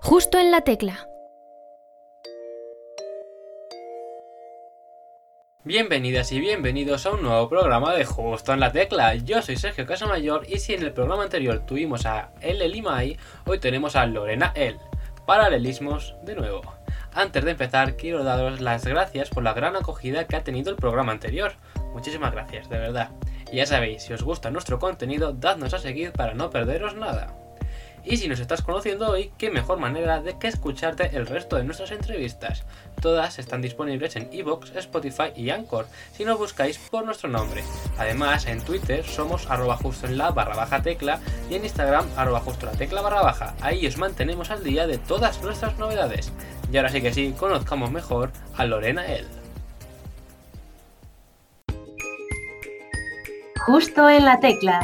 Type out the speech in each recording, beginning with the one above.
Justo en la tecla. Bienvenidas y bienvenidos a un nuevo programa de Justo en la Tecla. Yo soy Sergio Casamayor y si en el programa anterior tuvimos a El Limay, hoy tenemos a Lorena El. Paralelismos de nuevo. Antes de empezar, quiero daros las gracias por la gran acogida que ha tenido el programa anterior. Muchísimas gracias, de verdad. Y ya sabéis, si os gusta nuestro contenido, dadnos a seguir para no perderos nada. Y si nos estás conociendo hoy, qué mejor manera de que escucharte el resto de nuestras entrevistas. Todas están disponibles en Evox, Spotify y Anchor, si nos buscáis por nuestro nombre. Además, en Twitter somos arroba justo en la barra baja tecla y en Instagram arroba justo la tecla barra baja. Ahí os mantenemos al día de todas nuestras novedades. Y ahora sí que sí, conozcamos mejor a Lorena El. Justo en la tecla.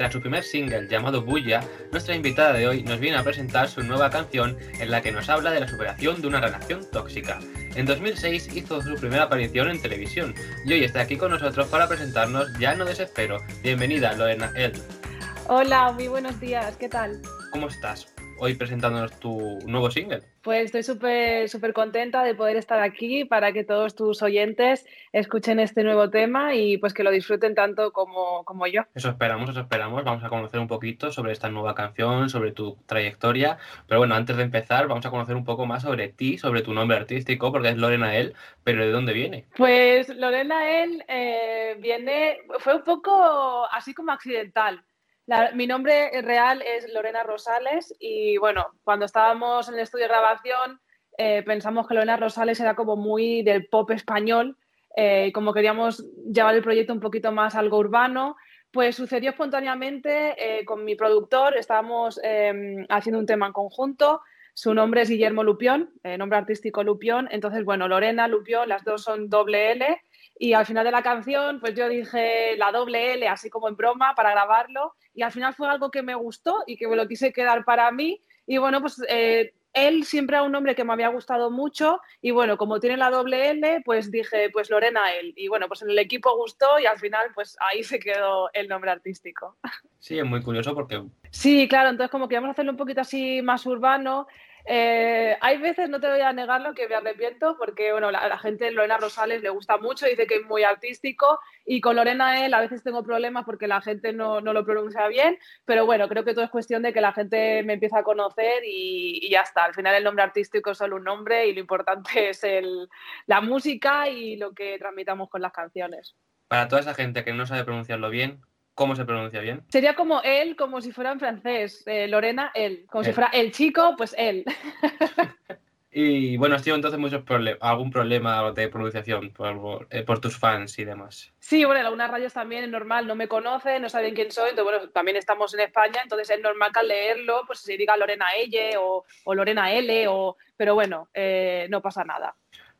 Tras su primer single llamado Bulla, nuestra invitada de hoy nos viene a presentar su nueva canción en la que nos habla de la superación de una relación tóxica. En 2006 hizo su primera aparición en televisión y hoy está aquí con nosotros para presentarnos Ya no desespero. Bienvenida, Lorena El. Hola, muy buenos días, ¿qué tal? ¿Cómo estás? Hoy presentándonos tu nuevo single. Pues estoy súper súper contenta de poder estar aquí para que todos tus oyentes escuchen este nuevo tema y pues que lo disfruten tanto como, como yo. Eso esperamos, eso esperamos. Vamos a conocer un poquito sobre esta nueva canción, sobre tu trayectoria. Pero bueno, antes de empezar, vamos a conocer un poco más sobre ti, sobre tu nombre artístico, porque es Lorena El, pero ¿de dónde viene? Pues Lorena El eh, viene, fue un poco así como accidental. Mi nombre real es Lorena Rosales y bueno, cuando estábamos en el estudio de grabación eh, pensamos que Lorena Rosales era como muy del pop español eh, como queríamos llevar el proyecto un poquito más algo urbano, pues sucedió espontáneamente eh, con mi productor, estábamos em, haciendo un tema en conjunto, su nombre es Guillermo Lupión, nombre artístico Lupión, entonces bueno, Lorena, Lupión, las dos son doble L y al final de la canción, pues yo dije la doble L, así como en broma, para grabarlo. Y al final fue algo que me gustó y que me lo quise quedar para mí. Y bueno, pues eh, él siempre era un nombre que me había gustado mucho. Y bueno, como tiene la doble L, pues dije, pues Lorena él. Y bueno, pues en el equipo gustó y al final, pues ahí se quedó el nombre artístico. Sí, es muy curioso porque... Sí, claro, entonces como queríamos hacerlo un poquito así más urbano, eh, hay veces, no te voy a negarlo, que me arrepiento porque bueno, la, gente Lorena Rosales le gusta mucho, dice que es muy artístico y con Lorena él a veces tengo problemas porque la gente no, no, lo pronuncia bien, pero bueno, creo que todo es cuestión de que la gente me empieza a conocer y, y ya está. Al final el nombre artístico es solo un nombre y lo importante es el, la música y lo que transmitamos con las canciones. Para toda esa gente que no sabe pronunciarlo bien, ¿Cómo se pronuncia bien? Sería como él, como si fuera en francés. Eh, Lorena, él. Como él. si fuera el chico, pues él. y bueno, has tenido entonces muchos problemas, algún problema de pronunciación por, eh, por, tus fans y demás. Sí, bueno, en algunas radios también es normal, no me conocen, no saben quién soy, entonces bueno, también estamos en España, entonces es normal que al leerlo pues se diga Lorena L o, o Lorena L, o, pero bueno, eh, no pasa nada.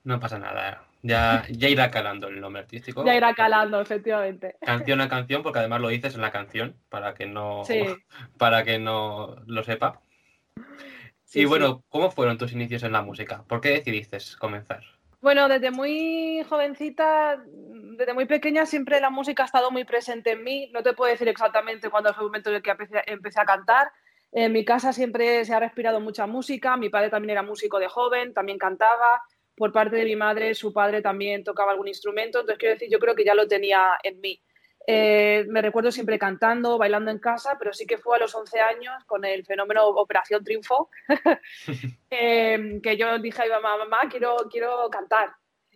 No pasa nada. Ya, ya irá calando el nombre artístico. Ya irá calando, efectivamente. Canción a canción, porque además lo dices en la canción, para que no, sí. para que no lo sepa. Sí, y bueno, sí. ¿cómo fueron tus inicios en la música? ¿Por qué decidiste comenzar? Bueno, desde muy jovencita, desde muy pequeña, siempre la música ha estado muy presente en mí. No te puedo decir exactamente cuándo fue el momento en el que empecé, empecé a cantar. En mi casa siempre se ha respirado mucha música. Mi padre también era músico de joven, también cantaba por parte de mi madre, su padre también tocaba algún instrumento, entonces quiero decir, yo creo que ya lo tenía en mí. Eh, me recuerdo siempre cantando, bailando en casa, pero sí que fue a los 11 años con el fenómeno Operación Triunfo, eh, que yo dije a mi mamá, mamá, quiero, quiero cantar.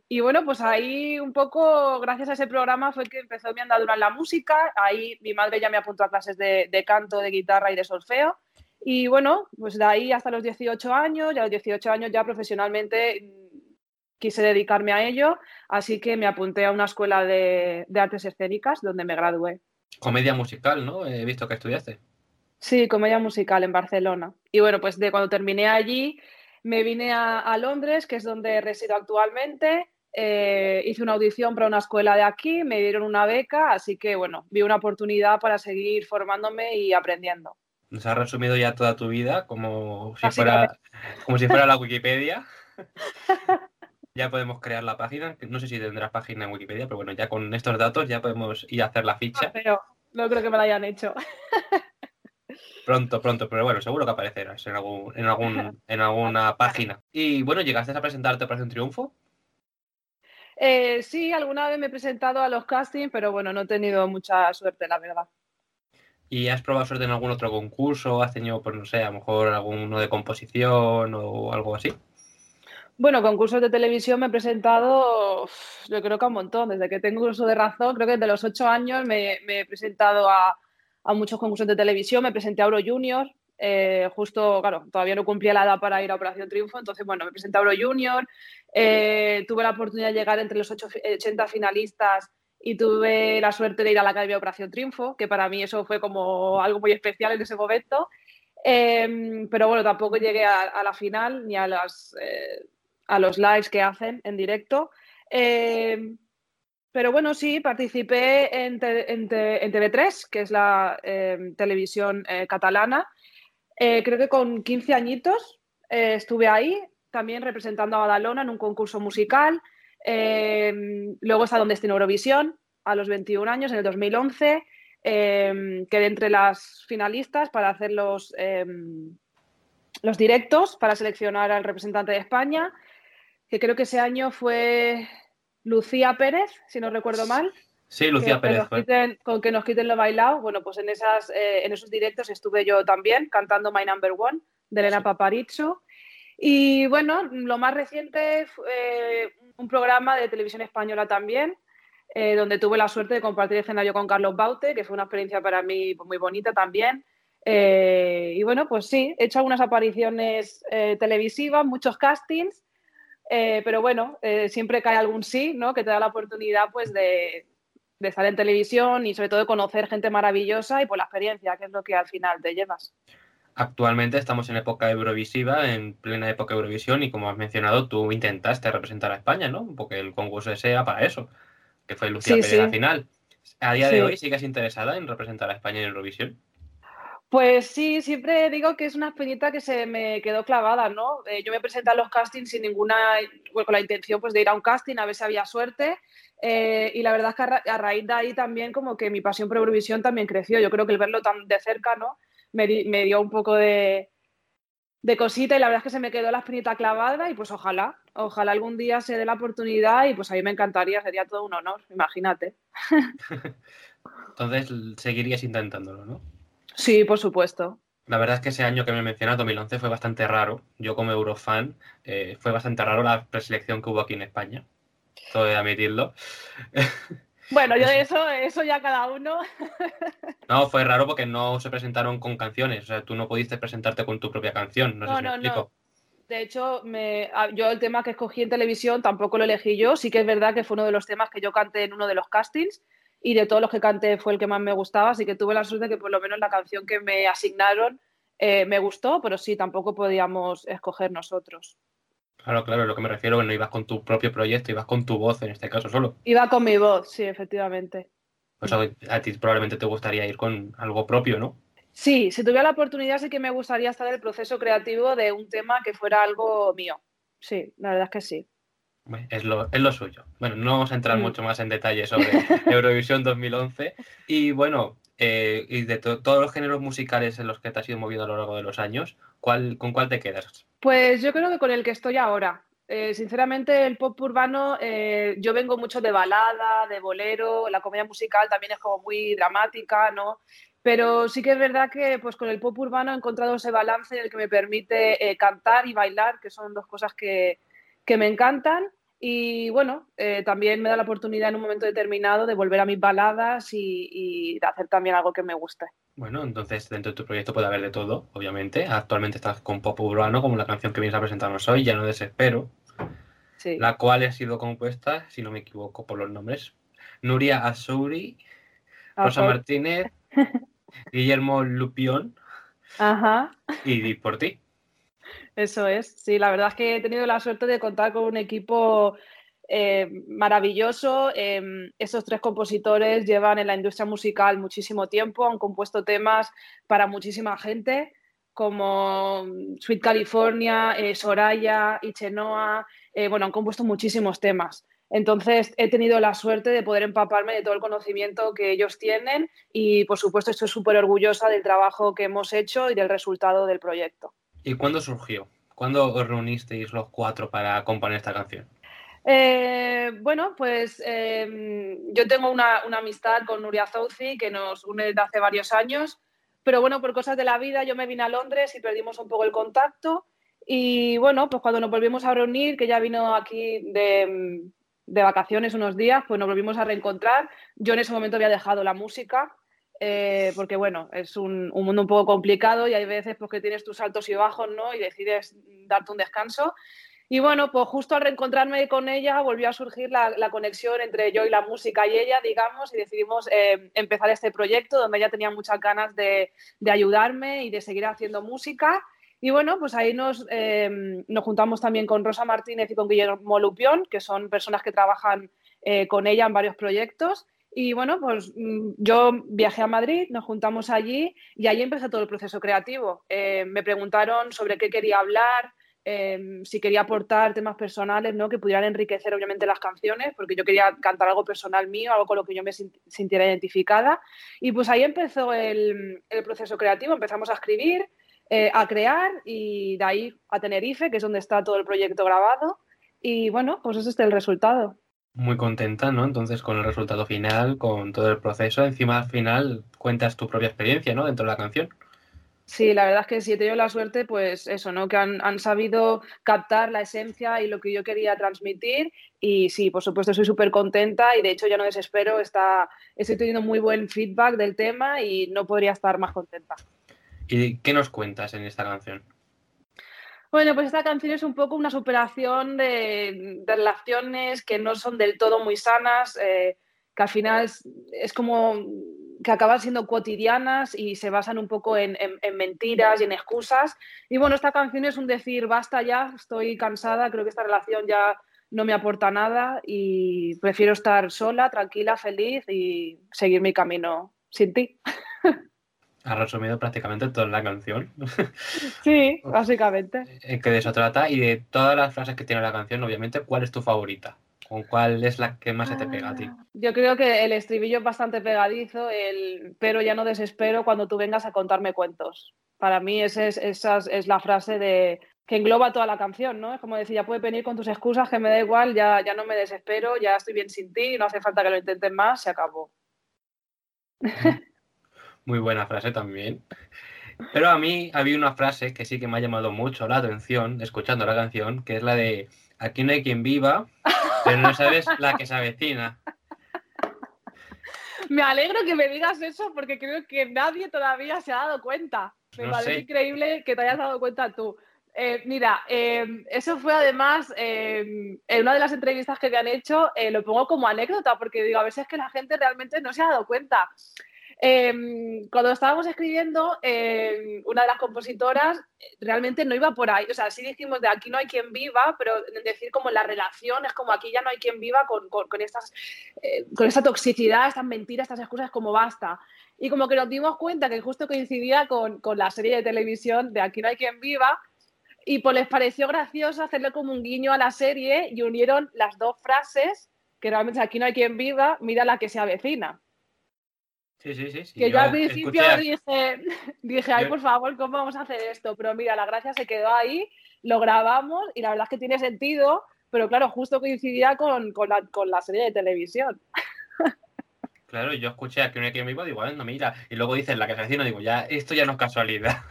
Y bueno, pues ahí un poco, gracias a ese programa, fue que empezó mi andadura en la música. Ahí mi madre ya me apuntó a clases de, de canto, de guitarra y de solfeo. Y bueno, pues de ahí hasta los 18 años, ya a los 18 años ya profesionalmente quise dedicarme a ello, así que me apunté a una escuela de, de, artes escénicas donde me gradué. Comedia musical, ¿no? He visto que estudiaste. Sí, comedia musical en Barcelona. Y bueno, pues de cuando terminé allí, me vine a, a Londres, que es donde resido actualmente. Eh, hice una audición para una escuela de aquí, me dieron una beca, así que bueno, vi una oportunidad para seguir formándome y aprendiendo. Nos has resumido ya toda tu vida como si, fuera, como si fuera la Wikipedia. ya podemos crear la página. No sé si tendrás página en Wikipedia, pero bueno, ya con estos datos ya podemos ir a hacer la ficha. No, pero no creo que me la hayan hecho. Pronto, pronto, pero bueno, seguro que aparecerás en, algún, en, algún, en alguna página. Y bueno, ¿llegaste a presentarte para un Triunfo? Eh, sí, alguna vez me he presentado a los castings, pero bueno, no he tenido mucha suerte, la verdad. ¿Y has probado suerte en algún otro concurso? ¿Has tenido, pues no sé, a lo mejor alguno de composición o algo así? Bueno, concursos de televisión me he presentado, yo creo que un montón. Desde que tengo uso de razón, creo que desde los ocho años me, he presentado a, muchos concursos de televisión. Me presenté a Euro Junior, eh, justo, claro, todavía no cumplía la edad para ir a Operación Triunfo, entonces, bueno, me presenté a Euro Junior. Eh, tuve la oportunidad de llegar entre los 80 finalistas y tuve la suerte de ir a la Academia de Operación Triunfo, que para mí eso fue como algo muy especial en ese momento. Em, pero bueno, tampoco llegué a, la final ni a las eh, a los lives que hacen en directo. Eh, pero bueno, sí, participé en, TV3, que es la eh, televisión eh, catalana. creo que con 15 añitos estuve ahí, también representando a Badalona en un concurso musical. luego he estado en Destino Eurovisión a los 21 años, en el 2011. quedé entre las finalistas para hacer los, los directos, para seleccionar al representante de España que creo que ese año fue Lucía Pérez, si no recuerdo mal. Sí, Lucía Pérez. con que nos quiten lo bailado. Bueno, pues en, esas, eh, en esos directos estuve yo también cantando My Number One de Elena Paparizzo. Y bueno, lo más reciente fue eh, un programa de televisión española también, eh, donde tuve la suerte de compartir escenario con Carlos Baute, que fue una experiencia para mí pues, muy bonita también. y bueno, pues sí, he hecho algunas apariciones televisivas, muchos castings eh, pero bueno, eh, siempre cae algún sí, ¿no? Que te da la oportunidad, pues, de, estar en televisión y sobre todo de conocer gente maravillosa y por la experiencia, que es lo que al final te llevas. Actualmente estamos en época eurovisiva, en plena época Eurovisión, y como has mencionado, tú intentaste representar a España, ¿no? Porque el concurso sea para eso, que fue Lucía Pérez la final. ¿A día de hoy sigues interesada en representar a España en Eurovisión? Pues sí, siempre digo que es una espinita que se me quedó clavada, ¿no? Eh, yo me presenté a los castings sin ninguna, con la intención pues, de ir a un casting a ver si había suerte. Eh, y la verdad es que a, raíz de ahí también como que mi pasión por Eurovisión también creció. Yo creo que el verlo tan de cerca, ¿no? Me, dio un poco de, de, cosita y la verdad es que se me quedó la espinita clavada y pues ojalá, ojalá algún día se dé la oportunidad y pues a mí me encantaría, sería todo un honor, imagínate. Entonces seguirías intentándolo, ¿no? Sí, por supuesto. La verdad es que ese año que me mencionas, 2011, fue bastante raro. Yo como Eurofan, eh, fue bastante raro la preselección que hubo aquí en España. Todo de admitirlo. Bueno, yo de eso, eso ya cada uno. No, fue raro porque no se presentaron con canciones. O sea, tú no pudiste presentarte con tu propia canción. No, sé si me explico. De hecho, me, yo el tema que escogí en televisión tampoco lo elegí yo. Sí que es verdad que fue uno de los temas que yo canté en uno de los castings y de todos los que canté fue el que más me gustaba, así que tuve la suerte de que por lo menos la canción que me asignaron eh, me gustó, pero sí, tampoco podíamos escoger nosotros. Claro, claro, lo que me refiero, que no ibas con tu propio proyecto, ibas con tu voz en este caso solo. Iba con mi voz, sí, efectivamente. Pues a, ti probablemente te gustaría ir con algo propio, ¿no? Sí, si tuviera la oportunidad sí que me gustaría estar en el proceso creativo de un tema que fuera algo mío. Sí, la verdad es que sí. Es lo, es lo suyo. Bueno, no vamos a entrar mm. mucho más en detalle sobre Eurovisión 2011. Y bueno, eh, y de todos los géneros musicales en los que te has ido moviendo a lo largo de los años, ¿cuál, ¿con cuál te quedas? Pues yo creo que con el que estoy ahora. Eh, sinceramente, el pop urbano, eh, yo vengo mucho de balada, de bolero, la comedia musical también es como muy dramática, ¿no? Pero sí que es verdad que pues, con el pop urbano he encontrado ese balance en el que me permite cantar y bailar, que son dos cosas que, que me encantan. Y bueno, eh, también me da la oportunidad en un momento determinado de volver a mis baladas y, de hacer también algo que me guste. Bueno, entonces dentro de tu proyecto puede haber de todo, obviamente. Actualmente estás con Pop Urbano, como la canción que vienes a presentarnos hoy, Ya no desespero, la cual ha sido compuesta, si no me equivoco por los nombres, Nuria Azuri, Rosa Martínez, Guillermo Lupión Ajá. y por ti. Eso es, sí, la verdad es que he tenido la suerte de contar con un equipo eh, maravilloso. Em, esos tres compositores llevan en la industria musical muchísimo tiempo, han compuesto temas para muchísima gente, como Sweet California, eh, Soraya, Ichenoa, eh, bueno, han compuesto muchísimos temas. Entonces he tenido la suerte de poder empaparme de todo el conocimiento que ellos tienen y por supuesto estoy súper orgullosa del trabajo que hemos hecho y del resultado del proyecto. ¿Y cuándo surgió? ¿Cuándo os reunisteis los cuatro para componer esta canción? Eh, bueno, pues eh, yo tengo una, amistad con Nuria Zouzi que nos une desde hace varios años, pero bueno, por cosas de la vida yo me vine a Londres y perdimos un poco el contacto y bueno, pues cuando nos volvimos a reunir, que ya vino aquí de, vacaciones unos días, pues nos volvimos a reencontrar. Yo en ese momento había dejado la música eh, porque bueno, es un, mundo un poco complicado y hay veces pues, que tienes tus altos y bajos, ¿no? Y decides darte un descanso. Y bueno, pues justo al reencontrarme con ella volvió a surgir la, conexión entre yo y la música y ella, digamos, y decidimos eh, empezar este proyecto donde ella tenía muchas ganas de, ayudarme y de seguir haciendo música. Y bueno, pues ahí nos, eh, nos, juntamos también con Rosa Martínez y con Guillermo Lupión, que son personas que trabajan eh, con ella en varios proyectos. Y bueno, pues mm, yo viajé a Madrid, nos juntamos allí y ahí empezó todo el proceso creativo. me preguntaron sobre qué quería hablar, Em, si quería aportar temas personales, ¿no? Que pudieran enriquecer obviamente las canciones, porque yo quería cantar algo personal mío, algo con lo que yo me sintiera identificada. Y pues ahí empezó el, proceso creativo, empezamos a escribir, eh, a crear y de ahí a Tenerife, que es donde está todo el proyecto grabado. Y bueno, pues ese es el resultado. Muy contenta, ¿no? Entonces con el resultado final, con todo el proceso, encima al final cuentas tu propia experiencia, ¿no? Dentro de la canción. Sí, la verdad es que si he tenido la suerte, pues eso, ¿no? Que han, sabido captar la esencia y lo que yo quería transmitir. Y sí, por supuesto, soy súper contenta y de hecho ya no desespero. Está, estoy teniendo muy buen feedback del tema y no podría estar más contenta. ¿Y qué nos cuentas en esta canción? Bueno, pues esta canción es un poco una superación de, relaciones que no son del todo muy sanas, eh, que al final es como que acaban siendo cotidianas y se basan un poco en, mentiras y en excusas. Y bueno, esta canción es un decir, basta ya, estoy cansada, creo que esta relación ya no me aporta nada y prefiero estar sola, tranquila, feliz y seguir mi camino sin ti. Has resumido prácticamente toda la canción. Sí, básicamente. Eh, que de eso trata y de todas las frases que tiene la canción, obviamente, ¿cuál es tu favorita? ¿Con cuál es la que más se te pega a ti? Ah, yo creo que el estribillo es bastante pegadizo, el pero ya no desespero cuando tú vengas a contarme cuentos. Para mí esa es, esa es la frase de que engloba toda la canción, ¿no? Es como decir, ya puedes venir con tus excusas, que me da igual, ya, ya no me desespero, ya estoy bien sin ti, no hace falta que lo intenten más, se acabó. Muy buena frase también. Pero a mí había una frase que sí que me ha llamado mucho la atención escuchando la canción, que es la de aquí no hay quien viva, pero no sabes la que se avecina. Me alegro que me digas eso porque creo que nadie todavía se ha dado cuenta. Me parece increíble que te hayas dado cuenta tú. Eh, mira, em, eso fue además em, en una de las entrevistas que me han hecho, eh, lo pongo como anécdota porque digo, a veces que la gente realmente no se ha dado cuenta. Em, cuando estábamos escribiendo, em, una de las compositoras realmente no iba por ahí. O sea, sí dijimos de aquí no hay quien viva, pero decir como la relación es como aquí ya no hay quien viva con, con, estas, eh, con esta toxicidad, estas mentiras, estas excusas, como basta. Y como que nos dimos cuenta que justo coincidía con, con la serie de televisión de Aquí no hay quien viva, y pues les pareció gracioso hacerle como un guiño a la serie y unieron las dos frases, que realmente aquí no hay quien viva, mira la que se avecina. Sí, sí, sí. Que yo, al principio dije, dije, ay, por favor, ¿cómo vamos a hacer esto? Pero mira, la gracia se quedó ahí, lo grabamos y la verdad es que tiene sentido, pero claro, justo coincidía con, la, serie de televisión. Claro, yo escuché a que una que me iba, digo, bueno, mira, y luego dicen la que se digo, ya, esto ya no es casualidad.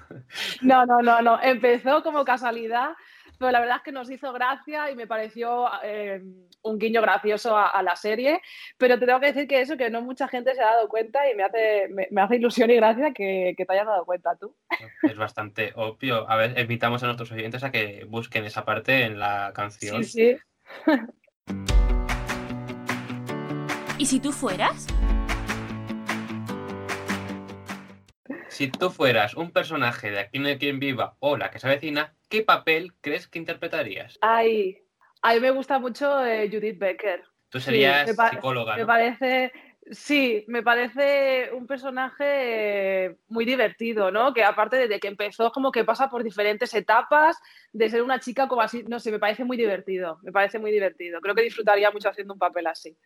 No, no, no, no, empezó como casualidad, pero la verdad es que nos hizo gracia y me pareció eh, un guiño gracioso a, la serie, pero te tengo que decir que eso, que no mucha gente se ha dado cuenta y me hace, me, hace ilusión y gracia que, te hayas dado cuenta tú. Es bastante obvio. A ver, invitamos a nuestros oyentes a que busquen esa parte en la canción. Sí, sí. ¿Y si tú fueras? Si tú fueras un personaje de Aquí no hay quien viva o la que se avecina, ¿qué papel crees que interpretarías? Ay, a mí me gusta mucho eh, Judith Becker. Tú serías psicóloga. Me parece, Sí, me parece un personaje muy divertido, ¿no? Que aparte desde que empezó, como que pasa por diferentes etapas, de ser una chica como así, no sé, me parece muy divertido, me parece muy divertido. Creo que disfrutaría mucho haciendo un papel así.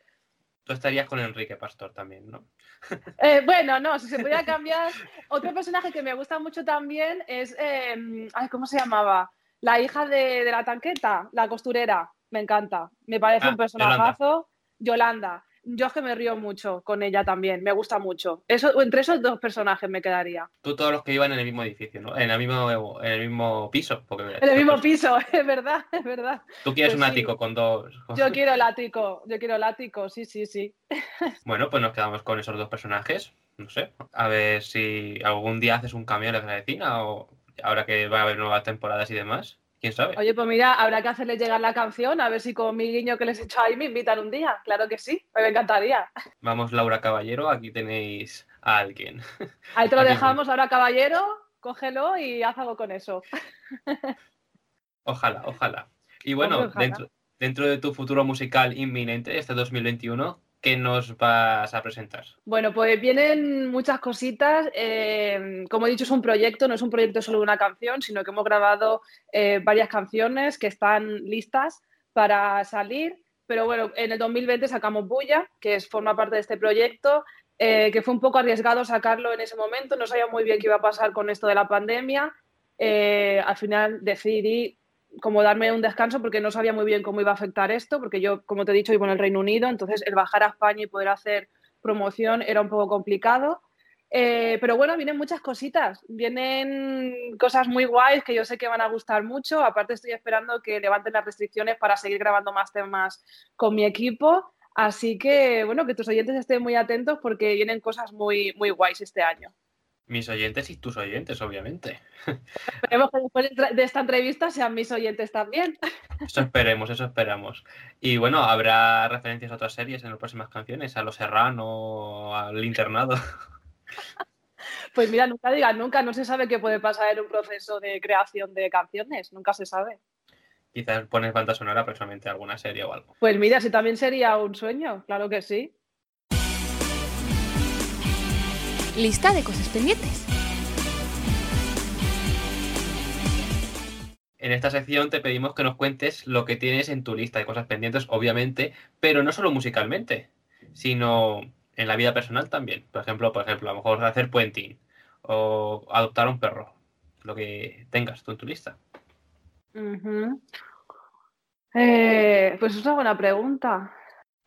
Tú estarías con Enrique Pastor también, ¿no? Eh, bueno, no, si se pudiera cambiar. Otro personaje que me gusta mucho también es, eh, ay, ¿cómo se llamaba? La hija de, de, la tanqueta, la costurera. Me encanta. Me parece Ah, un personajazo. Yolanda. Yo es que me río mucho con ella también. Me gusta mucho. Eso, entre esos dos personajes me quedaría. Tú todos los que iban en el mismo edificio, ¿no? En el mismo, en el mismo piso. Porque, En el mismo piso, es verdad, es verdad. Tú quieres pues un sí. ático con dos. Yo quiero el ático, yo quiero el ático, sí, sí, sí. Bueno, pues nos quedamos con esos dos personajes. No sé. A ver si algún día haces un cambio en la vecina o ahora que va a haber nuevas temporadas y demás. ¿Quién sabe? Oye, pues mira, habrá que hacerles llegar la canción, a ver si con mi guiño que les he hecho ahí me invitan un día. Claro que sí, me encantaría. Vamos, Laura Caballero, aquí tenéis a alguien. Ahí te lo dejamos ahora, caballero, cógelo y haz algo con eso. Ojalá, ojalá. Y bueno, ojalá. dentro, dentro de tu futuro musical inminente, este 2021, ¿qué nos vas a presentar? Bueno, pues vienen muchas cositas. eh, como he dicho, es un proyecto, no es un proyecto solo de una canción, sino que hemos grabado eh, varias canciones que están listas para salir. Pero bueno, en el 2020 sacamos Bulla, que es, forma parte de este proyecto, eh, que fue un poco arriesgado sacarlo en ese momento. No sabía muy bien qué iba a pasar con esto de la pandemia. Al final decidí como darme un descanso porque no sabía muy bien cómo iba a afectar esto, porque yo, como te he dicho, vivo en el Reino Unido, entonces el bajar a España y poder hacer promoción era un poco complicado. Eh, pero bueno, vienen muchas cositas, vienen cosas muy guays que yo sé que van a gustar mucho. Aparte, estoy esperando que levanten las restricciones para seguir grabando más temas con mi equipo. Así que, bueno, que tus oyentes estén muy atentos porque vienen cosas muy, muy guays este año. Mis oyentes y tus oyentes, obviamente. Esperemos que después de esta entrevista sean mis oyentes también. Eso esperemos, eso esperamos. Y bueno, habrá referencias a otras series en las próximas canciones, a Los Serrano, al Internado. Pues mira, nunca digas nunca, no se sabe qué puede pasar en un proceso de creación de canciones, nunca se sabe. Quizás pones banda sonora próximamente a alguna serie o algo. Pues mira, si también sería un sueño, claro que sí. Lista de cosas pendientes. En esta sección te pedimos que nos cuentes lo que tienes en tu lista de cosas pendientes, obviamente, pero no solo musicalmente, sino en la vida personal también. Por ejemplo, por ejemplo, a lo mejor hacer puenting o adoptar un perro, lo que tengas tú en tu lista. Eh, pues es una buena pregunta.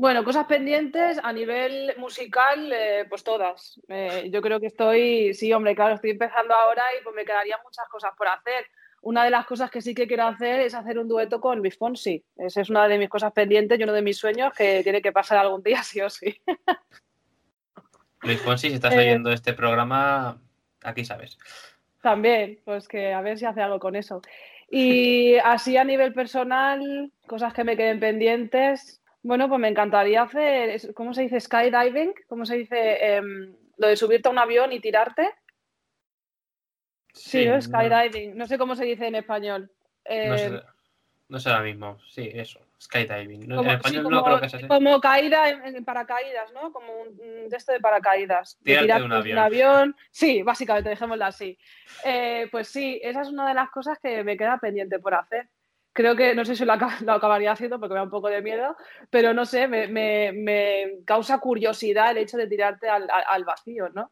Bueno, cosas pendientes a nivel musical, eh, pues todas. Eh, yo creo que estoy, sí, hombre, claro, estoy empezando ahora y pues me quedarían muchas cosas por hacer. Una de las cosas que sí que quiero hacer es hacer un dueto con Luis Fonsi. Esa es una de mis cosas pendientes y uno de mis sueños que tiene que pasar algún día, sí o sí. Luis Fonsi, si estás Eh. oyendo este programa, aquí sabes. También, pues que a ver si hace algo con eso. Y así a nivel personal, cosas que me queden pendientes. Bueno, pues me encantaría hacer, ¿cómo se dice? Skydiving, ¿cómo se dice? Em, lo de subirte a un avión y tirarte. Sí, ¿no? no- Skydiving. No sé cómo se dice en español. No sé, no sé ahora mismo. Sí, eso. Skydiving. No, como, en sí, español como- no creo que sea así. como caída en, en paracaídas, ¿no? Como un, de esto de paracaídas. De Tirarte de un avión. Sí, básicamente, dejémoslo así. Eh, pues sí, esa es una de las cosas que me queda pendiente por hacer. Creo que, no sé si lo, aca- lo acabaría haciendo porque me da un poco de miedo, pero no sé, me, me- me causa curiosidad el hecho de tirarte al, al- vacío, ¿no?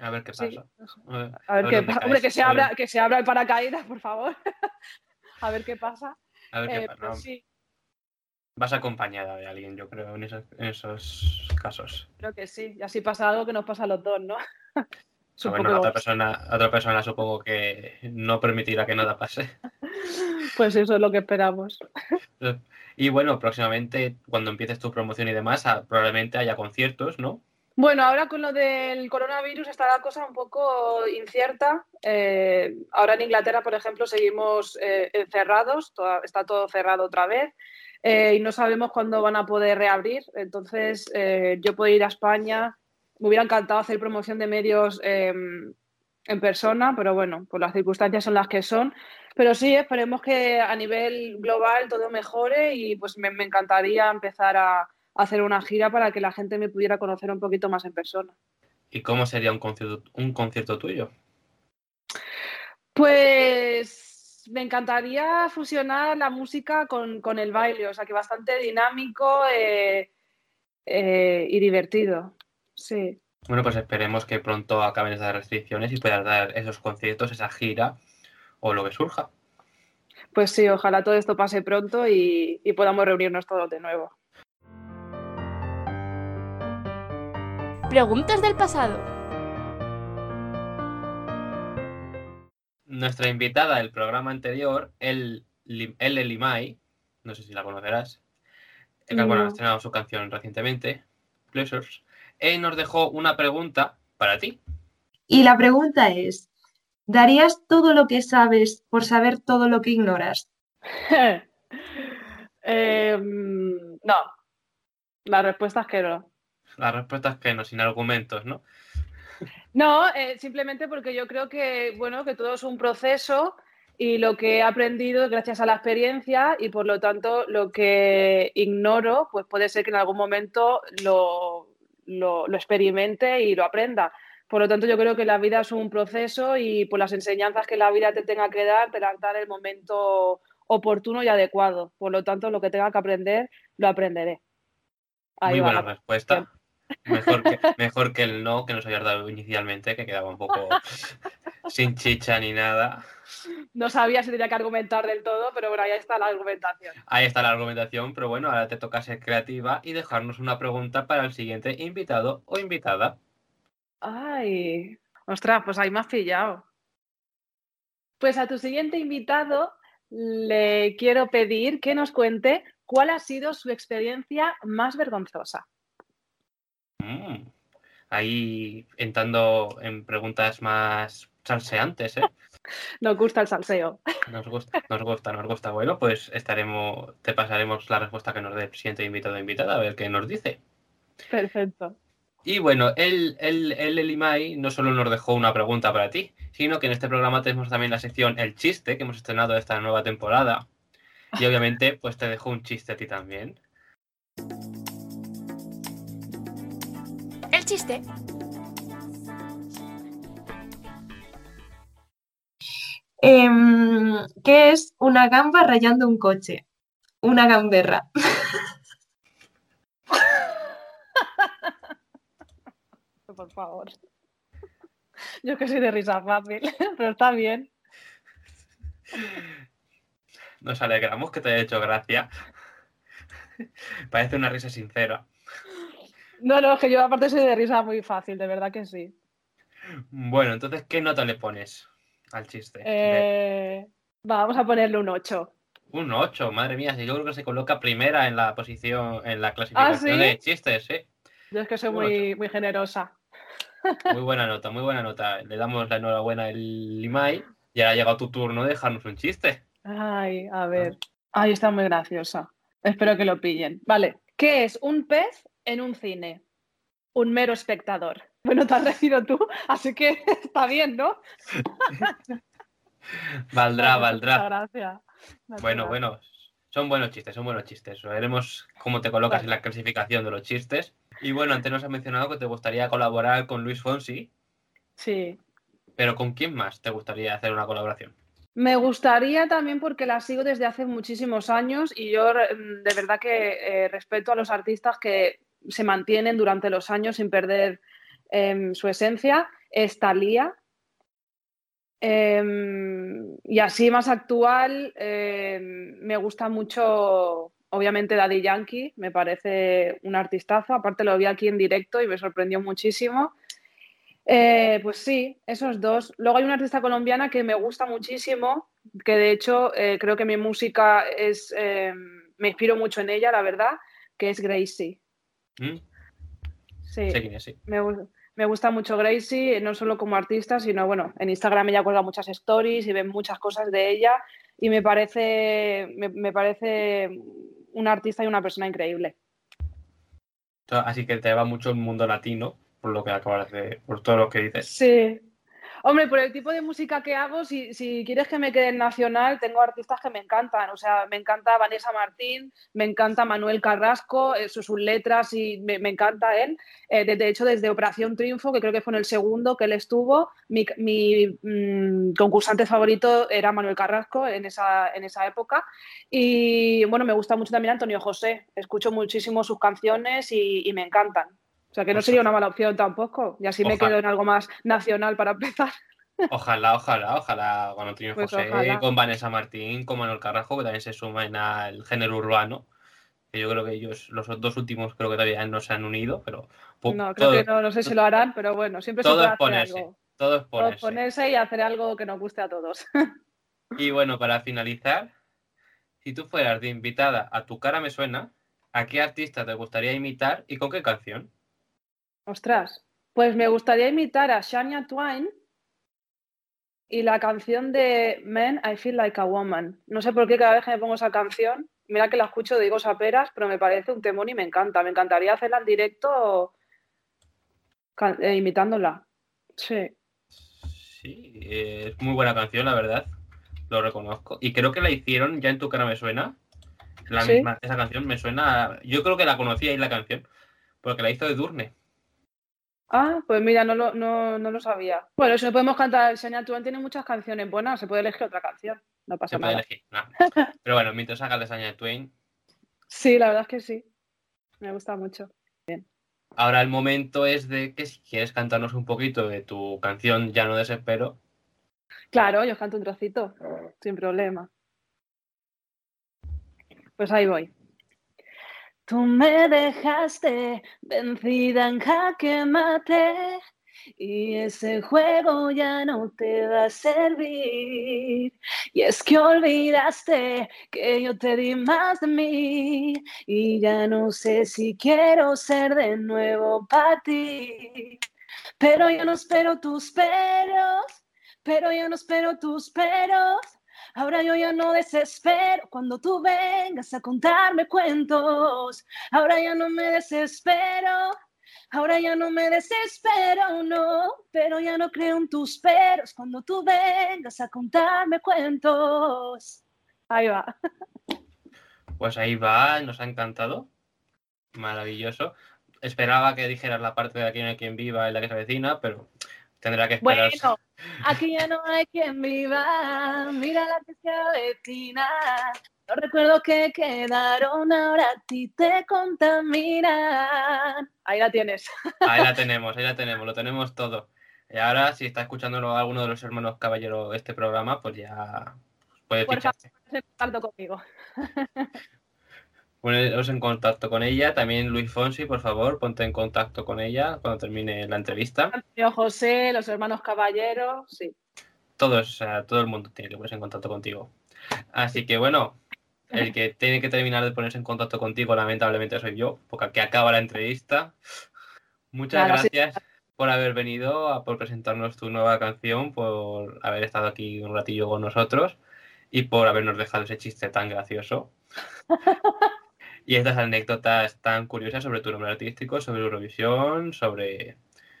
A ver qué Sí. pasa. A ver, A ver a qué pasa. Hombre, que se, abra, que se abra el paracaídas, por favor. a ver qué pasa. A ver qué Eh, pasa. sí, Vas acompañada de alguien, yo creo, en esos, en esos casos. creo que sí. Y así pasa algo que nos pasa a los dos, ¿no? Un bueno, poco otra persona, otra persona supongo que no permitirá que nada pase. Pues eso es lo que esperamos. Y bueno, próximamente, cuando empieces tu promoción y demás, ah, probablemente haya conciertos, ¿no? Bueno, ahora con lo del coronavirus está la cosa un poco incierta. Eh, ahora en Inglaterra, por ejemplo, seguimos eh, encerrados, toda- está todo cerrado otra vez eh, y no sabemos cuándo van a poder reabrir. Entonces, eh, yo puedo ir a España. Me hubiera encantado hacer promoción de medios eh, en persona, pero bueno, pues las circunstancias son las que son. Pero sí, esperemos que a nivel global todo mejore y pues me, me encantaría empezar a, hacer una gira para que la gente me pudiera conocer un poquito más en persona. ¿Y cómo sería un concierto, un concierto tuyo? Pues me encantaría fusionar la música con, con el baile, o sea que bastante dinámico eh, eh, y divertido. Sí. Bueno, pues esperemos que pronto acaben esas restricciones y puedas dar esos conciertos, esa gira o lo que surja. Pues sí, ojalá todo esto pase pronto y, y podamos reunirnos todos de nuevo. Preguntas del pasado. Nuestra invitada del programa anterior, El, El Elimai, no sé si la conocerás, que bueno, No. ha estrenado su canción recientemente, Pleasures, eh, nos dejó una pregunta para ti. Y la pregunta es, ¿darías todo lo que sabes por saber todo lo que ignoras? Em, no, la respuesta es que no. La respuesta es que no, sin argumentos, ¿no? No, eh, simplemente porque yo creo que, bueno, que todo es un proceso y lo que he aprendido es gracias a la experiencia y por lo tanto lo que ignoro, pues puede ser que en algún momento lo, lo, lo experimente y lo aprenda. Por lo tanto, yo creo que la vida es un proceso y por las enseñanzas que la vida te tenga que dar, te las da en el momento oportuno y adecuado. Por lo tanto, lo que tenga que aprender, lo aprenderé. Ahí Muy va buena la- respuesta. Mejor que, mejor que el no que nos habías dado inicialmente, que quedaba un poco sin chicha ni nada. No sabía si tenía que argumentar del todo, pero bueno, ahí está la argumentación. Ahí está la argumentación, pero bueno, ahora te toca ser creativa y dejarnos una pregunta para el siguiente invitado o invitada. Ay, ostras, pues ahí me has pillado. Pues a tu siguiente invitado le quiero pedir que nos cuente cuál ha sido su experiencia más vergonzosa. Mm. Ahí entrando en preguntas más salseantes, ¿eh? Nos gusta el salseo. Nos gusta, nos gusta, nos gusta. Bueno, pues estaremos, te pasaremos la respuesta que nos dé el siguiente invitado o invitada, a ver qué nos dice. Perfecto. Y bueno, el, el, el Elimai no solo nos dejó una pregunta para ti, sino que en este programa tenemos también la sección El Chiste, que hemos estrenado esta nueva temporada. Y obviamente, pues te dejó un chiste a ti también. El chiste. Em, ¿qué es una gamba rayando un coche? Una gamberra. Por favor. Yo que soy de risa fácil, pero está bien. Nos alegramos que te haya hecho gracia. Parece una risa sincera. No, no, es que yo aparte soy de risa muy fácil, de verdad que sí. Bueno, entonces, ¿qué nota le pones al chiste? De Eh, vamos a ponerle un 8. un 8, madre mía, yo creo que se coloca primera en la posición, en la clasificación ¿sí? de chistes, ¿sí? Yo es que soy muy, muy generosa. Muy buena nota, muy buena nota. Le damos la enhorabuena al Limay y ahora ha llegado tu turno de dejarnos un chiste. Ay, a ver. Ay, está muy graciosa. Espero que lo pillen. Vale. ¿Qué es un pez en un cine? Un mero espectador. Bueno, te has reído tú, así que está bien, ¿no? Valdrá, Muchas valdrá. gracias. Bueno, bueno, son buenos chistes, son buenos chistes. Veremos cómo te colocas en la clasificación de los chistes. Y bueno, antes nos has mencionado que te gustaría colaborar con Luis Fonsi, Sí. pero ¿con quién más te gustaría hacer una colaboración? Me gustaría también porque la sigo desde hace muchísimos años y yo re- de verdad que eh, respeto a los artistas que se mantienen durante los años sin perder em, su esencia. Es Thalía. Em, y así más actual, em, me gusta mucho, obviamente, Daddy Yankee, me parece un artistazo. Aparte lo vi aquí en directo y me sorprendió muchísimo. Eh, pues sí, esos dos. Luego hay una artista colombiana que me gusta muchísimo, que de hecho eh, creo que mi música es, eh, me inspiro mucho en ella, la verdad, que es Gracie. ¿Mm? Sí, es, sí. me, gu- me gusta mucho Gracie, no solo como artista, sino bueno, en Instagram ella cuelga muchas stories y ven muchas cosas de ella y me parece, me, me parece una artista y una persona increíble. Así que te va mucho el mundo latino, por lo que acabas de, por todo lo que dices. Sí. Hombre, por el tipo de música que hago, si, quieres que me quede en nacional, tengo artistas que me encantan. O sea, me encanta Vanessa Martín, me encanta Manuel Carrasco, eh, sus letras y me, me encanta él. Eh, de, hecho, desde Operación Triunfo, que creo que fue en el segundo que él estuvo, mi, mmm, concursante favorito era Manuel Carrasco en esa, en esa época. Y bueno, me gusta mucho también Antonio José. Escucho muchísimo sus canciones y me encantan. O sea, que no sería una mala opción tampoco. Y así ojalá. me quedo en algo más nacional para empezar. Ojalá, ojalá, ojalá con Antonio pues José, ojalá. con Vanessa Martín, con Manuel Carrasco, que también se suman al género urbano. Que yo creo que ellos, los dos últimos, creo que todavía no se han unido, pero. No, creo todo, que no, no sé si lo harán, pero bueno, siempre todo se puede es ponerse, hacer algo. Todo es ponerse. Todo ponerse y hacer algo que nos guste a todos. Y bueno, para finalizar, si tú fueras de invitada a Tu cara me suena, ¿a qué artista te gustaría imitar y con qué canción? Ostras, pues me gustaría imitar a Shania Twain y la canción de Men, I Feel Like a Woman. No sé por qué cada vez que me pongo esa canción, mira que la escucho digo saperas, pero me parece un temón y me encanta. Me encantaría hacerla en directo eh, imitándola. Sí. Sí, es muy buena canción, la verdad. Lo reconozco. Y creo que la hicieron ya en tu cara me suena. La ¿Sí? misma, esa canción me suena. Yo creo que la conocía ahí la canción. Porque la hizo de Durne. Ah, pues mira, no lo, no, no lo sabía. Bueno, si no podemos cantar, Shania Twain tiene muchas canciones buenas, se puede elegir otra canción, no pasa Se puede nada. elegir. no. Pero bueno, mientras haga de Shania Twain. Sí, la verdad es que sí. Me gusta mucho. Ahora el momento es de que si quieres cantarnos un poquito de tu canción Ya no desespero. Claro, yo canto un trocito, sin problema. Pues ahí voy. Tú me dejaste vencida en jaque mate y ese juego ya no te va a servir. Y es que olvidaste que yo te di más de mí y ya no sé si quiero ser de nuevo para ti. Pero yo no espero tus peros, pero yo no espero tus peros. Ahora yo ya no desespero cuando tú vengas a contarme cuentos. Ahora ya no me desespero. Ahora ya no me desespero, no, pero ya no creo en tus peros cuando tú vengas a contarme cuentos. Ahí va. Pues ahí va, nos ha encantado. Maravilloso. Esperaba que dijeras la parte de aquí hay quien viva y la que se avecina, pero tendrá que esperar. Bueno, aquí ya no hay quien viva. Mira la que se avecina. Los recuerdos que quedaron ahora a ti te contaminan. Ahí la tienes. Ahí la tenemos, ahí la tenemos, lo tenemos todo. Y ahora, si está escuchando alguno de los hermanos caballeros este programa, pues ya puede Por ficharse. favor, contacto conmigo. Poneros en contacto con ella. También Luis Fonsi, por favor, ponte en contacto con ella cuando termine la entrevista. Antonio José, los hermanos caballeros, sí. Todos, o sea, todo el mundo tiene que ponerse en contacto contigo. Así que bueno, el que tiene que terminar de ponerse en contacto contigo, lamentablemente soy yo, porque aquí acaba la entrevista. Muchas sí. gracias por haber venido, por presentarnos tu nueva canción, por haber estado aquí un ratillo con nosotros y por habernos dejado ese chiste tan gracioso. y estas anécdotas tan curiosas sobre tu nombre artístico, sobre Eurovisión, sobre,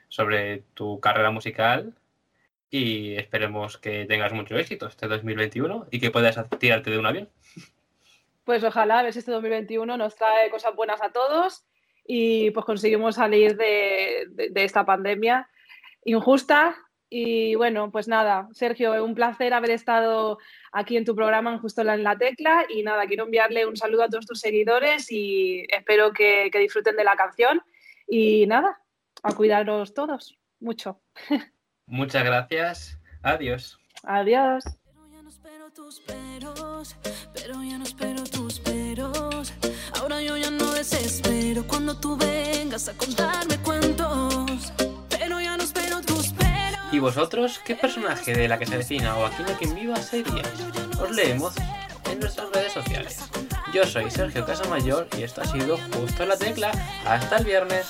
sobre tu carrera musical. Y esperemos que tengas mucho éxito este 2021 y que puedas tirarte de un avión. Pues ojalá, ver si este 2021 nos trae cosas buenas a todos y pues conseguimos salir de- de esta pandemia injusta. Y bueno, pues nada, Sergio, un placer haber estado aquí en tu programa en Justo en la Tecla. Y nada, quiero enviarle un saludo a todos tus seguidores y espero que, que disfruten de la canción. Y nada, a cuidaros todos mucho. Muchas gracias. Adiós. Adiós. Pero ya no espero tus peros, pero ya no espero tus peros. Ahora yo ya no desespero cuando tú vengas a contarme cuentos. ¿Y vosotros qué personaje de la que se avecina o aquí no quien viva seríais? Os leemos en nuestras redes sociales. Yo soy Sergio Casamayor y esto ha sido Justo la Tecla. Hasta el viernes.